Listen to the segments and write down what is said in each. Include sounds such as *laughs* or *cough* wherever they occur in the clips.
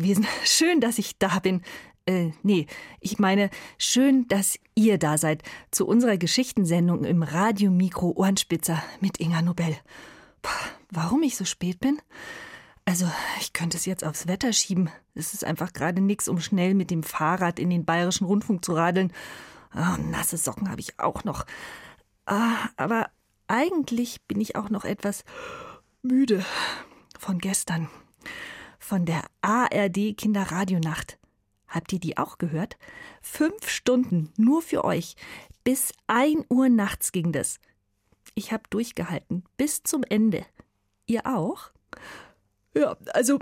Gewesen. *laughs* Schön, dass ich da bin. Äh, nee, ich meine, schön, dass ihr da seid zu unserer Geschichtensendung im Radio Mikro Ohrenspitzer mit Inga Nobel. Puh, warum ich so spät bin? Also, ich könnte es jetzt aufs Wetter schieben. Es ist einfach gerade nix, um schnell mit dem Fahrrad in den bayerischen Rundfunk zu radeln. Oh, nasse Socken habe ich auch noch. Ah, aber eigentlich bin ich auch noch etwas müde von gestern. Von der ARD Kinderradionacht. Habt ihr die auch gehört? Fünf Stunden nur für euch. Bis ein Uhr nachts ging das. Ich hab durchgehalten. Bis zum Ende. Ihr auch? Ja, also,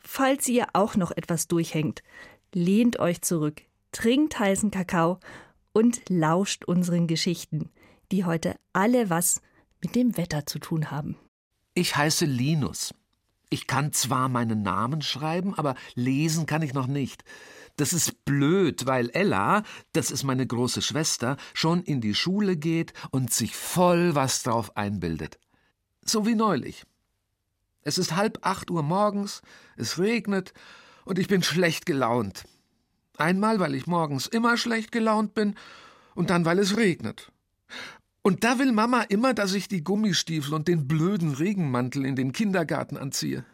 falls ihr auch noch etwas durchhängt, lehnt euch zurück, trinkt heißen Kakao und lauscht unseren Geschichten, die heute alle was mit dem Wetter zu tun haben. Ich heiße Linus. Ich kann zwar meinen Namen schreiben, aber lesen kann ich noch nicht. Das ist blöd, weil Ella, das ist meine große Schwester, schon in die Schule geht und sich voll was drauf einbildet. So wie neulich. Es ist halb acht Uhr morgens, es regnet und ich bin schlecht gelaunt. Einmal, weil ich morgens immer schlecht gelaunt bin und dann, weil es regnet. Und da will Mama immer, dass ich die Gummistiefel und den blöden Regenmantel in den Kindergarten anziehe.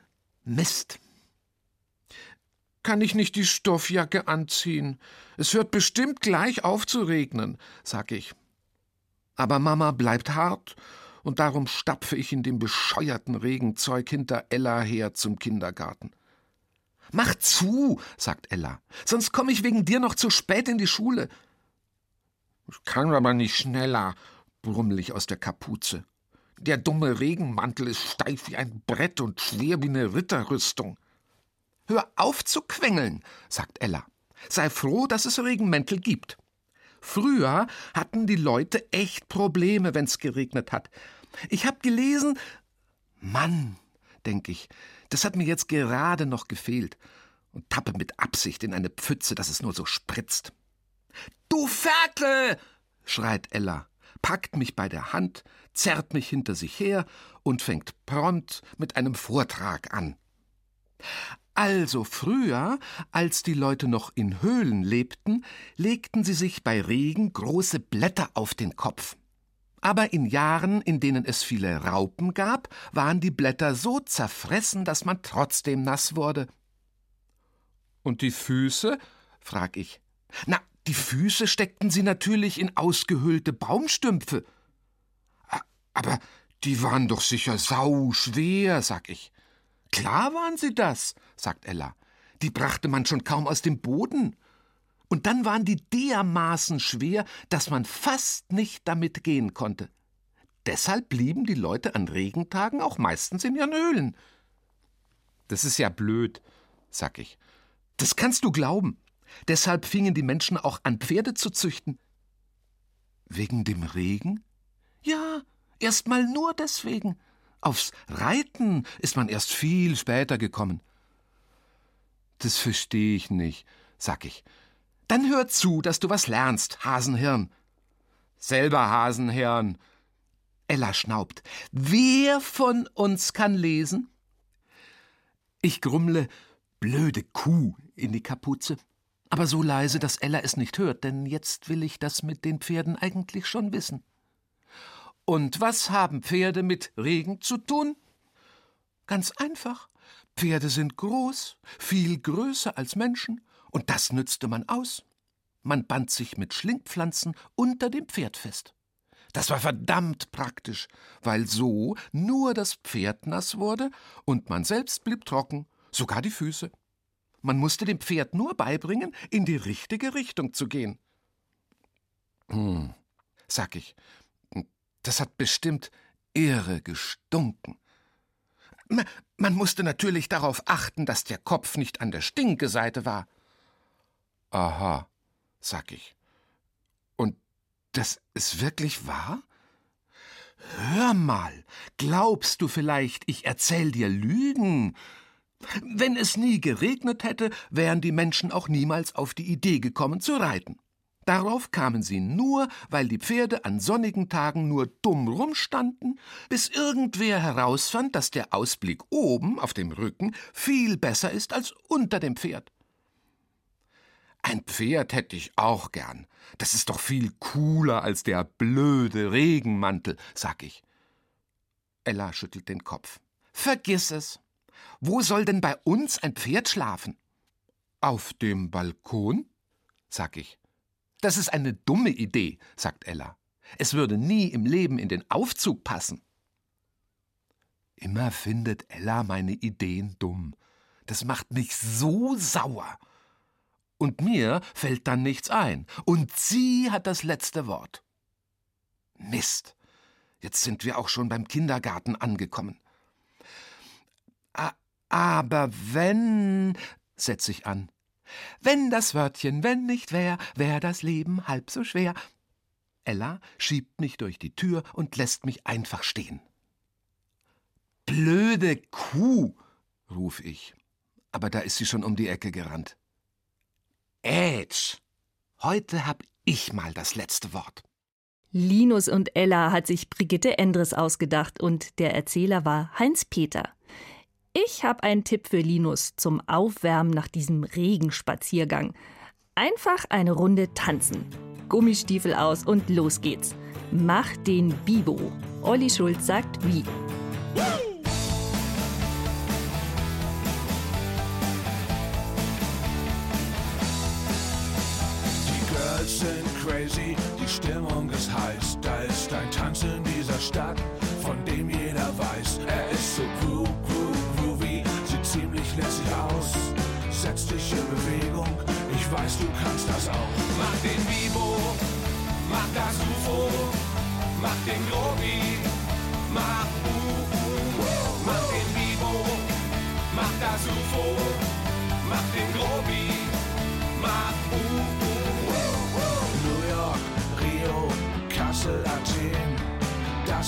Mist. Kann ich nicht die Stoffjacke anziehen? Es hört bestimmt gleich auf zu regnen, sag ich. Aber Mama bleibt hart, und darum stapfe ich in dem bescheuerten Regenzeug hinter Ella her zum Kindergarten. Mach zu, sagt Ella, sonst komme ich wegen dir noch zu spät in die Schule. Ich kann aber nicht schneller, brummel ich aus der Kapuze. Der dumme Regenmantel ist steif wie ein Brett und schwer wie eine Ritterrüstung. Hör auf zu quengeln, sagt Ella. Sei froh, dass es Regenmäntel gibt. Früher hatten die Leute echt Probleme, wenn's geregnet hat. Ich hab gelesen. Mann, denk ich, das hat mir jetzt gerade noch gefehlt. Und tappe mit Absicht in eine Pfütze, dass es nur so spritzt. Du Ferkel! schreit Ella, packt mich bei der Hand, zerrt mich hinter sich her und fängt prompt mit einem Vortrag an. Also früher, als die Leute noch in Höhlen lebten, legten sie sich bei Regen große Blätter auf den Kopf. Aber in Jahren, in denen es viele Raupen gab, waren die Blätter so zerfressen, dass man trotzdem nass wurde. Und die Füße? frag ich. Na, die Füße steckten sie natürlich in ausgehöhlte Baumstümpfe. Aber die waren doch sicher sauschwer, sag ich. Klar waren sie das, sagt Ella. Die brachte man schon kaum aus dem Boden. Und dann waren die dermaßen schwer, dass man fast nicht damit gehen konnte. Deshalb blieben die Leute an Regentagen auch meistens in ihren Höhlen. Das ist ja blöd, sag ich. Das kannst du glauben. Deshalb fingen die Menschen auch an, Pferde zu züchten. Wegen dem Regen? Ja, erst mal nur deswegen. Aufs Reiten ist man erst viel später gekommen. Das verstehe ich nicht, sag ich. Dann hör zu, dass du was lernst, Hasenhirn. Selber Hasenhirn. Ella schnaubt. Wer von uns kann lesen? Ich grummle blöde Kuh in die Kapuze. Aber so leise, dass Ella es nicht hört, denn jetzt will ich das mit den Pferden eigentlich schon wissen. Und was haben Pferde mit Regen zu tun? Ganz einfach. Pferde sind groß, viel größer als Menschen, und das nützte man aus. Man band sich mit Schlingpflanzen unter dem Pferd fest. Das war verdammt praktisch, weil so nur das Pferd nass wurde und man selbst blieb trocken, sogar die Füße. Man musste dem Pferd nur beibringen, in die richtige Richtung zu gehen. Hm, sag ich, das hat bestimmt irre gestunken. Man musste natürlich darauf achten, dass der Kopf nicht an der Stinkeseite war. Aha, sag ich. Und das ist wirklich wahr? Hör mal, glaubst du vielleicht, ich erzähl dir Lügen? Wenn es nie geregnet hätte, wären die Menschen auch niemals auf die Idee gekommen zu reiten. Darauf kamen sie nur, weil die Pferde an sonnigen Tagen nur dumm rumstanden, bis irgendwer herausfand, dass der Ausblick oben auf dem Rücken viel besser ist als unter dem Pferd. Ein Pferd hätte ich auch gern. Das ist doch viel cooler als der blöde Regenmantel, sag ich. Ella schüttelt den Kopf. Vergiss es. Wo soll denn bei uns ein Pferd schlafen? Auf dem Balkon? sag ich. Das ist eine dumme Idee, sagt Ella. Es würde nie im Leben in den Aufzug passen. Immer findet Ella meine Ideen dumm. Das macht mich so sauer. Und mir fällt dann nichts ein. Und sie hat das letzte Wort. Mist. Jetzt sind wir auch schon beim Kindergarten angekommen. Aber wenn, setz ich an, wenn das Wörtchen wenn nicht wär, wär das Leben halb so schwer. Ella schiebt mich durch die Tür und lässt mich einfach stehen. Blöde Kuh, ruf ich. Aber da ist sie schon um die Ecke gerannt. Ätsch! Heute hab ich mal das letzte Wort. Linus und Ella hat sich Brigitte Endres ausgedacht und der Erzähler war Heinz Peter. Ich habe einen Tipp für Linus zum Aufwärmen nach diesem Regenspaziergang. Einfach eine Runde tanzen. Gummistiefel aus und los geht's. Mach den Bibo. Olli Schulz sagt wie. Die Girls sind crazy, die Stimmung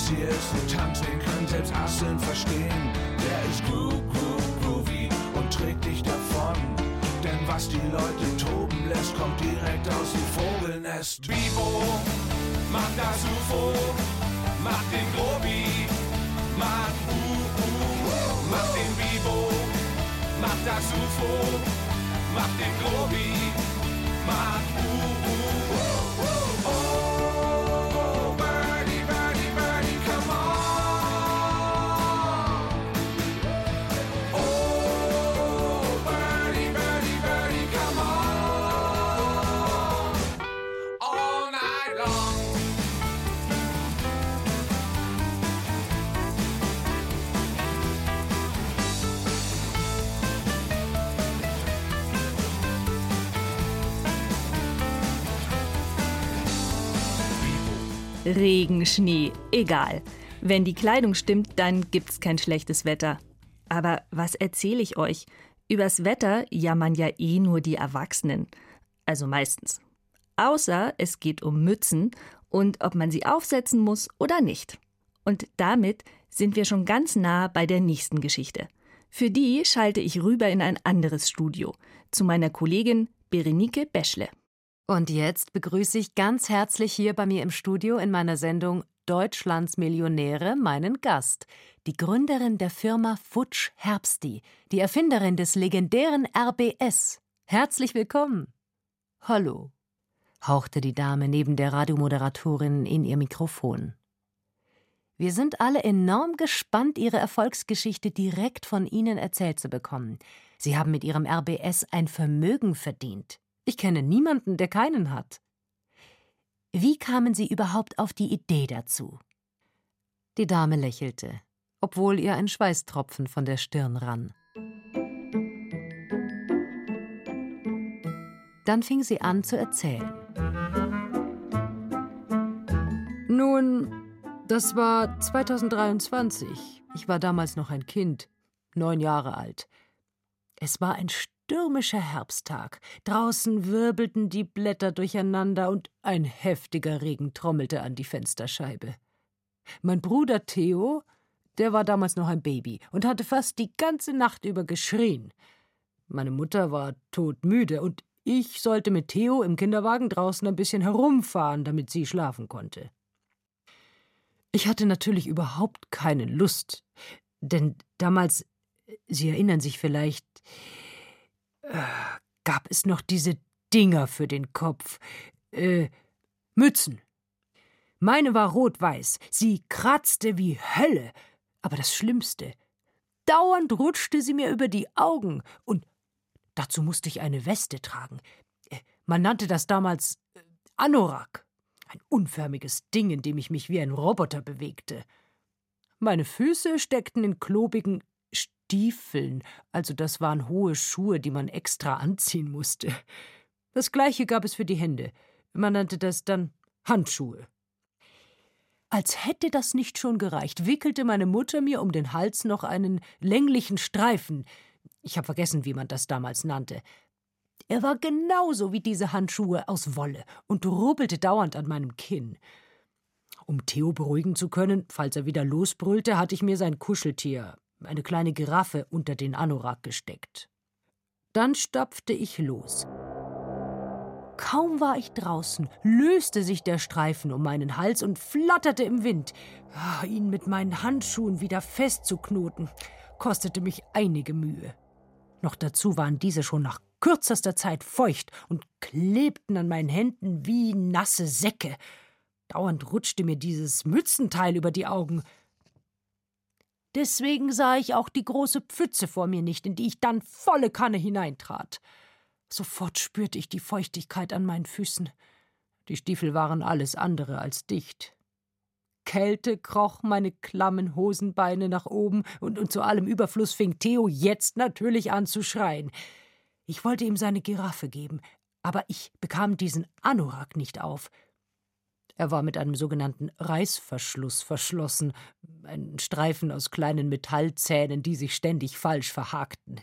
hier ist ein Tanz, den können selbst Assen verstehen. Der ist groove, groove, groovy und trägt dich davon. Denn was die Leute toben lässt, kommt direkt aus dem Vogelnest. Bibo, mach das UFO, mach den Grobi, mach uh, mach den Bibo, mach das UFO, mach den Grobi, mach uh, Regen, Schnee, egal. Wenn die Kleidung stimmt, dann gibt's kein schlechtes Wetter. Aber was erzähle ich euch? Übers Wetter jammern ja eh nur die Erwachsenen. Also meistens. Außer es geht um Mützen und ob man sie aufsetzen muss oder nicht. Und damit sind wir schon ganz nah bei der nächsten Geschichte. Für die schalte ich rüber in ein anderes Studio, zu meiner Kollegin Berenike Beschle. Und jetzt begrüße ich ganz herzlich hier bei mir im Studio in meiner Sendung Deutschlands Millionäre meinen Gast, die Gründerin der Firma Futsch Herbsti, die Erfinderin des legendären RBS. Herzlich willkommen. Hallo, hauchte die Dame neben der Radiomoderatorin in ihr Mikrofon. Wir sind alle enorm gespannt, Ihre Erfolgsgeschichte direkt von Ihnen erzählt zu bekommen. Sie haben mit Ihrem RBS ein Vermögen verdient. Ich kenne niemanden, der keinen hat. Wie kamen Sie überhaupt auf die Idee dazu? Die Dame lächelte, obwohl ihr ein Schweißtropfen von der Stirn rann. Dann fing sie an zu erzählen. Nun, das war 2023. Ich war damals noch ein Kind, neun Jahre alt. Es war ein stürmischer Herbsttag. Draußen wirbelten die Blätter durcheinander und ein heftiger Regen trommelte an die Fensterscheibe. Mein Bruder Theo, der war damals noch ein Baby und hatte fast die ganze Nacht über geschrien. Meine Mutter war todmüde und ich sollte mit Theo im Kinderwagen draußen ein bisschen herumfahren, damit sie schlafen konnte. Ich hatte natürlich überhaupt keine Lust, denn damals, Sie erinnern sich vielleicht, gab es noch diese Dinger für den Kopf, äh, Mützen. Meine war rot-weiß, sie kratzte wie Hölle, aber das Schlimmste, dauernd rutschte sie mir über die Augen und dazu musste ich eine Weste tragen. Äh, man nannte das damals äh, Anorak, ein unförmiges Ding, in dem ich mich wie ein Roboter bewegte. Meine Füße steckten in klobigen Stiefeln, also das waren hohe Schuhe, die man extra anziehen musste. Das gleiche gab es für die Hände. Man nannte das dann Handschuhe. Als hätte das nicht schon gereicht, wickelte meine Mutter mir um den Hals noch einen länglichen Streifen. Ich habe vergessen, wie man das damals nannte. Er war genauso wie diese Handschuhe aus Wolle und rubbelte dauernd an meinem Kinn. Um Theo beruhigen zu können, falls er wieder losbrüllte, hatte ich mir sein Kuscheltier, eine kleine Giraffe, unter den Anorak gesteckt. Dann stapfte ich los. Kaum war ich draußen, löste sich der Streifen um meinen Hals und flatterte im Wind. Ah, ihn mit meinen Handschuhen wieder festzuknoten, kostete mich einige Mühe. Noch dazu waren diese schon nach kürzester Zeit feucht und klebten an meinen Händen wie nasse Säcke. Dauernd rutschte mir dieses Mützenteil über die Augen. Deswegen sah ich auch die große Pfütze vor mir nicht, in die ich dann volle Kanne hineintrat. Sofort spürte ich die Feuchtigkeit an meinen Füßen. Die Stiefel waren alles andere als dicht. Kälte kroch meine klammen Hosenbeine nach oben, und, und zu allem Überfluss fing Theo jetzt natürlich an zu schreien. Ich wollte ihm seine Giraffe geben, aber ich bekam diesen Anorak nicht auf. Er war mit einem sogenannten Reißverschluss verschlossen, ein Streifen aus kleinen Metallzähnen, die sich ständig falsch verhakten.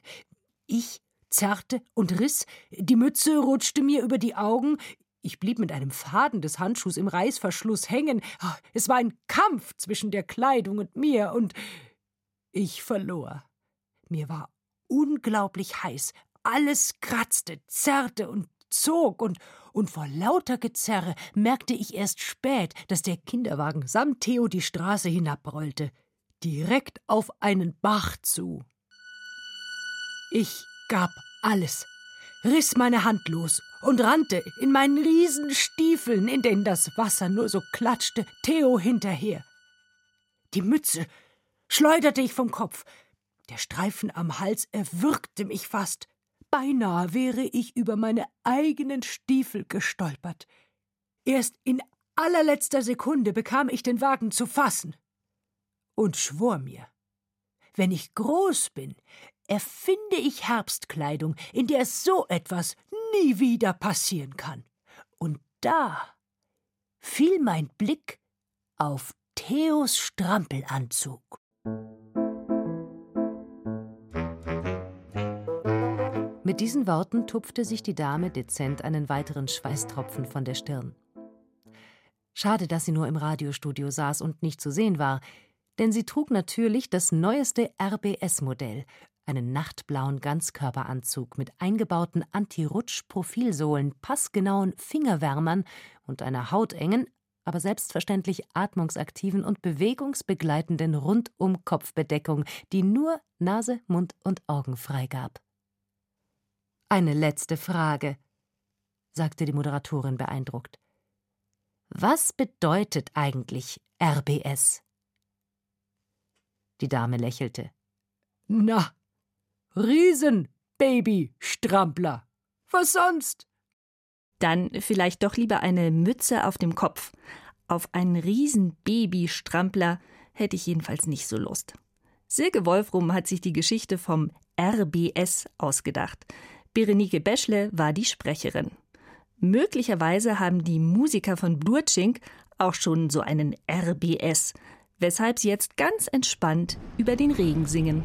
Ich zerrte und riss, die Mütze rutschte mir über die Augen, ich blieb mit einem Faden des Handschuhs im Reißverschluss hängen. Ah, es war ein Kampf zwischen der Kleidung und mir, und ich verlor. Mir war unglaublich heiß, alles kratzte, zerrte und zog, und, und vor lauter Gezerre merkte ich erst spät, dass der Kinderwagen samt Theo die Straße hinabrollte, direkt auf einen Bach zu. Ich gab alles, riss meine Hand los und rannte in meinen Riesenstiefeln, in denen das Wasser nur so klatschte, Theo hinterher. Die Mütze schleuderte ich vom Kopf. Der Streifen am Hals erwürgte mich fast. Beinahe wäre ich über meine eigenen Stiefel gestolpert. Erst in allerletzter Sekunde bekam ich den Wagen zu fassen und schwor mir, wenn ich groß bin, erfinde ich Herbstkleidung, in der so etwas nie wieder passieren kann. Und da fiel mein Blick auf Theos Strampelanzug. Mit diesen Worten tupfte sich die Dame dezent einen weiteren Schweißtropfen von der Stirn. Schade, dass sie nur im Radiostudio saß und nicht zu sehen war, denn sie trug natürlich das neueste RBS-Modell, einen nachtblauen Ganzkörperanzug mit eingebauten Anti-Rutsch-Profilsohlen, passgenauen Fingerwärmern und einer hautengen, aber selbstverständlich atmungsaktiven und bewegungsbegleitenden Rundum-Kopfbedeckung, die nur Nase, Mund und Augen freigab. Eine letzte Frage, sagte die Moderatorin beeindruckt. Was bedeutet eigentlich RBS? Die Dame lächelte. Na, Riesen-Baby-Strampler. Was sonst? Dann vielleicht doch lieber eine Mütze auf dem Kopf. Auf einen Riesen-Baby-Strampler hätte ich jedenfalls nicht so Lust. Silke Wolfrum hat sich die Geschichte vom RBS ausgedacht. Berenike Beschle war die Sprecherin. Möglicherweise haben die Musiker von Blurchink auch schon so einen RBS, weshalb sie jetzt ganz entspannt über den Regen singen.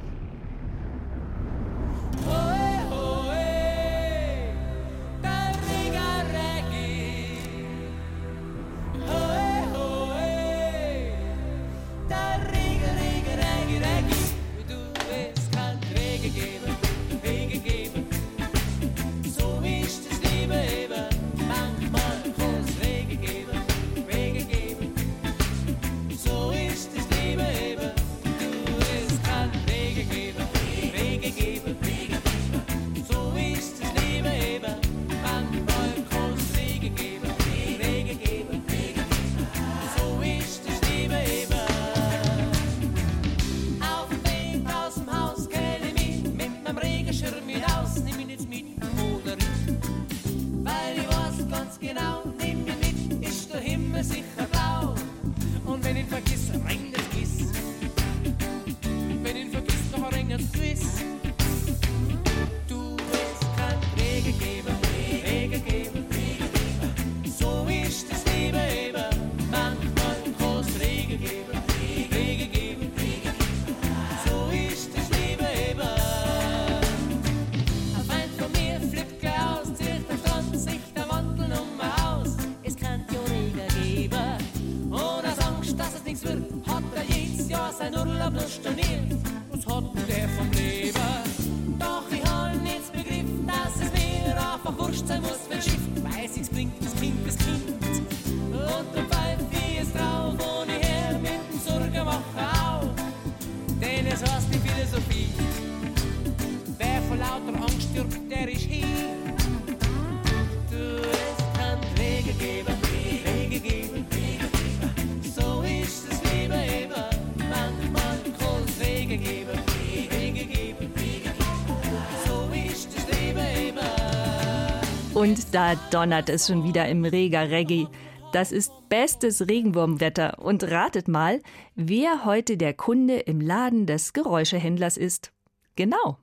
Und da donnert es schon wieder im Reger Reggae. Das ist bestes Regenwurmwetter. Und ratet mal, wer heute der Kunde im Laden des Geräuschehändlers ist. Genau.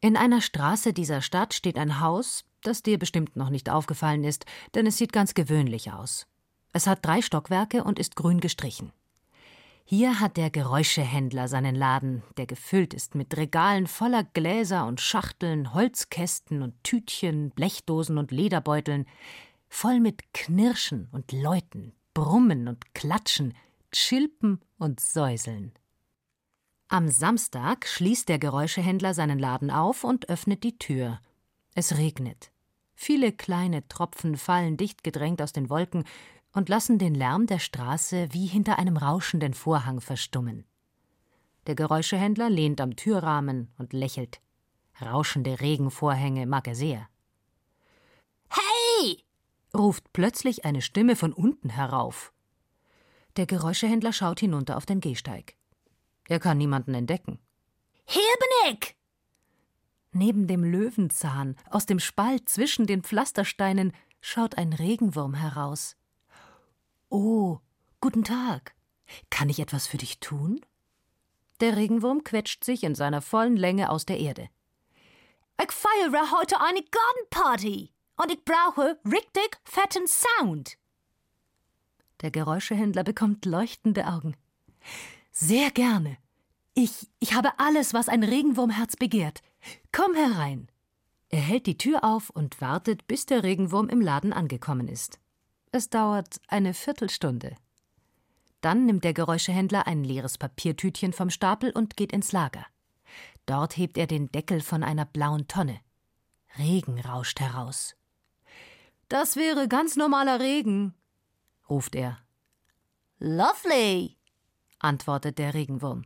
In einer Straße dieser Stadt steht ein Haus, das dir bestimmt noch nicht aufgefallen ist, denn es sieht ganz gewöhnlich aus. Es hat drei Stockwerke und ist grün gestrichen. Hier hat der Geräuschehändler seinen Laden, der gefüllt ist mit Regalen voller Gläser und Schachteln, Holzkästen und Tütchen, Blechdosen und Lederbeuteln, voll mit Knirschen und Läuten, Brummen und Klatschen, Chilpen und Säuseln. Am Samstag schließt der Geräuschehändler seinen Laden auf und öffnet die Tür. Es regnet. Viele kleine Tropfen fallen dicht gedrängt aus den Wolken und lassen den Lärm der Straße wie hinter einem rauschenden Vorhang verstummen. Der Geräuschehändler lehnt am Türrahmen und lächelt. Rauschende Regenvorhänge mag er sehr. Hey! ruft plötzlich eine Stimme von unten herauf. Der Geräuschehändler schaut hinunter auf den Gehsteig. Er kann niemanden entdecken. Hier bin ich! Neben dem Löwenzahn, aus dem Spalt zwischen den Pflastersteinen, schaut ein Regenwurm heraus. Oh, guten Tag. Kann ich etwas für dich tun? Der Regenwurm quetscht sich in seiner vollen Länge aus der Erde. Ich feiere heute eine Gartenparty und ich brauche richtig fetten Sound. Der Geräuschehändler bekommt leuchtende Augen. Sehr gerne. Ich, ich habe alles, was ein Regenwurmherz begehrt. Komm herein. Er hält die Tür auf und wartet, bis der Regenwurm im Laden angekommen ist. Es dauert eine Viertelstunde. Dann nimmt der Geräuschehändler ein leeres Papiertütchen vom Stapel und geht ins Lager. Dort hebt er den Deckel von einer blauen Tonne. Regen rauscht heraus. Das wäre ganz normaler Regen, ruft er. Lovely! Antwortet der Regenwurm.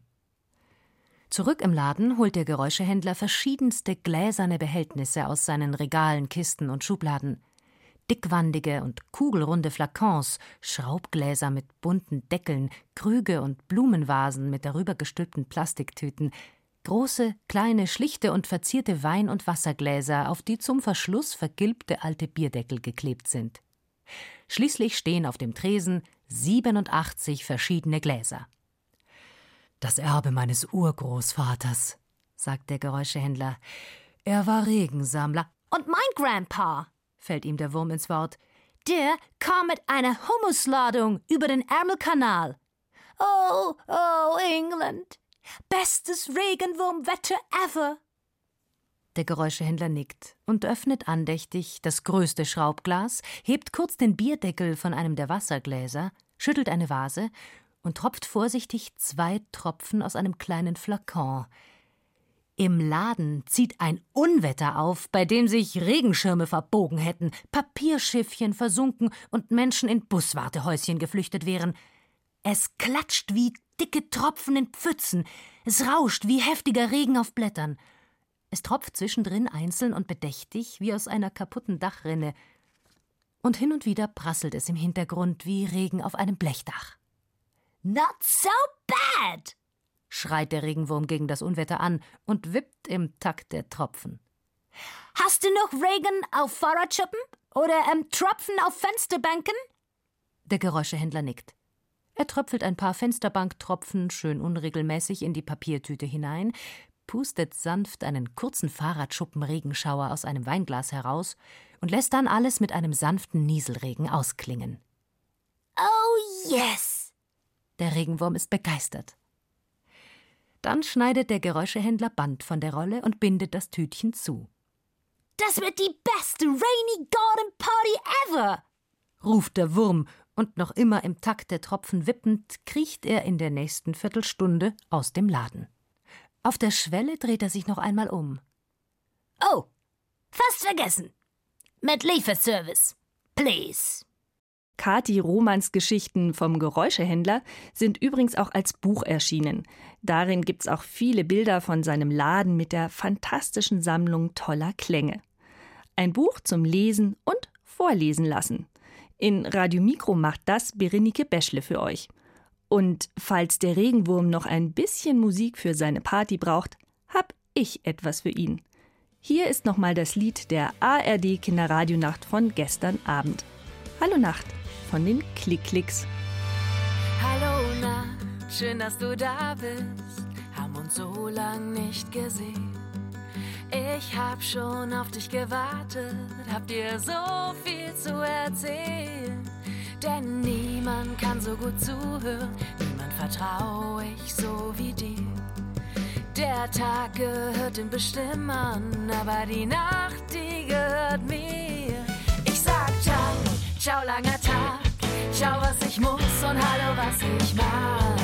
Zurück im Laden holt der Geräuschehändler verschiedenste gläserne Behältnisse aus seinen Regalen, Kisten und Schubladen. Dickwandige und kugelrunde Flakons, Schraubgläser mit bunten Deckeln, Krüge und Blumenvasen mit darüber gestülpten Plastiktüten, große, kleine, schlichte und verzierte Wein- und Wassergläser, auf die zum Verschluss vergilbte alte Bierdeckel geklebt sind. Schließlich stehen auf dem Tresen 87 verschiedene Gläser. Das Erbe meines Urgroßvaters, sagt der Geräuschehändler. Er war Regensammler. Und mein Grandpa, fällt ihm der Wurm ins Wort. der kam mit einer Humusladung über den Ärmelkanal. Oh, oh, England. Bestes Regenwurmwetter ever. Der Geräuschehändler nickt und öffnet andächtig das größte Schraubglas, hebt kurz den Bierdeckel von einem der Wassergläser, schüttelt eine Vase und tropft vorsichtig zwei Tropfen aus einem kleinen Flakon. Im Laden zieht ein Unwetter auf, bei dem sich Regenschirme verbogen hätten, Papierschiffchen versunken und Menschen in Buswartehäuschen geflüchtet wären. Es klatscht wie dicke Tropfen in Pfützen, es rauscht wie heftiger Regen auf Blättern. Es tropft zwischendrin einzeln und bedächtig wie aus einer kaputten Dachrinne. Und hin und wieder prasselt es im Hintergrund wie Regen auf einem Blechdach. Not so bad! schreit der Regenwurm gegen das Unwetter an und wippt im Takt der Tropfen. Hast du noch Regen auf Fahrradschuppen? Oder ähm, Tropfen auf Fensterbänken? Der Geräuschehändler nickt. Er tröpfelt ein paar Fensterbanktropfen schön unregelmäßig in die Papiertüte hinein, pustet sanft einen kurzen Fahrradschuppenregenschauer aus einem Weinglas heraus und lässt dann alles mit einem sanften Nieselregen ausklingen. Oh yes! Der Regenwurm ist begeistert. Dann schneidet der Geräuschehändler Band von der Rolle und bindet das Tütchen zu. Das wird die beste Rainy Garden Party ever! ruft der Wurm, und noch immer im Takt der Tropfen wippend kriecht er in der nächsten Viertelstunde aus dem Laden. Auf der Schwelle dreht er sich noch einmal um. Oh, fast vergessen. Mit Lieferservice. Please. Kati Romans Geschichten vom Geräuschehändler sind übrigens auch als Buch erschienen. Darin gibt's auch viele Bilder von seinem Laden mit der fantastischen Sammlung toller Klänge. Ein Buch zum Lesen und Vorlesen lassen. In Radio Mikro macht das Berenike Beschle für euch. Und falls der Regenwurm noch ein bisschen Musik für seine Party braucht, hab ich etwas für ihn. Hier ist nochmal das Lied der ARD Kinderradionacht von gestern Abend. Hallo Nacht von den Klickklicks. Hallo Nacht, schön, dass du da bist. Haben uns so lang nicht gesehen. Ich hab schon auf dich gewartet, hab dir so viel zu erzählen. Denn niemand kann so gut zuhören, niemand vertraue ich so wie dir. Der Tag gehört den Bestimmern, aber die Nacht, die gehört mir. Ciao, langer Tag, ciao was ich muss und hallo was ich mag.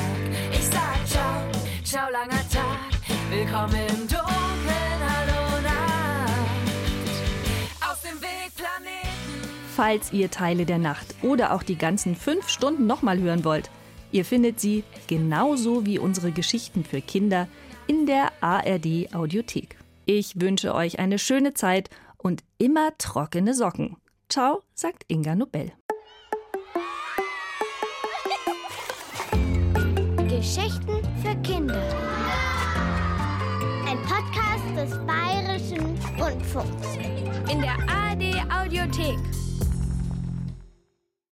Ich sag ciao, ciao langer Tag, willkommen im Dunkeln, hallo Nacht. Aus dem Wegplaneten. Falls ihr Teile der Nacht oder auch die ganzen fünf Stunden nochmal hören wollt, ihr findet sie genauso wie unsere Geschichten für Kinder in der ARD Audiothek. Ich wünsche euch eine schöne Zeit und immer trockene Socken. Ciao, sagt Inga Nobel. Geschichten für Kinder. Ein Podcast des Bayerischen Rundfunks. In der ARD Audiothek.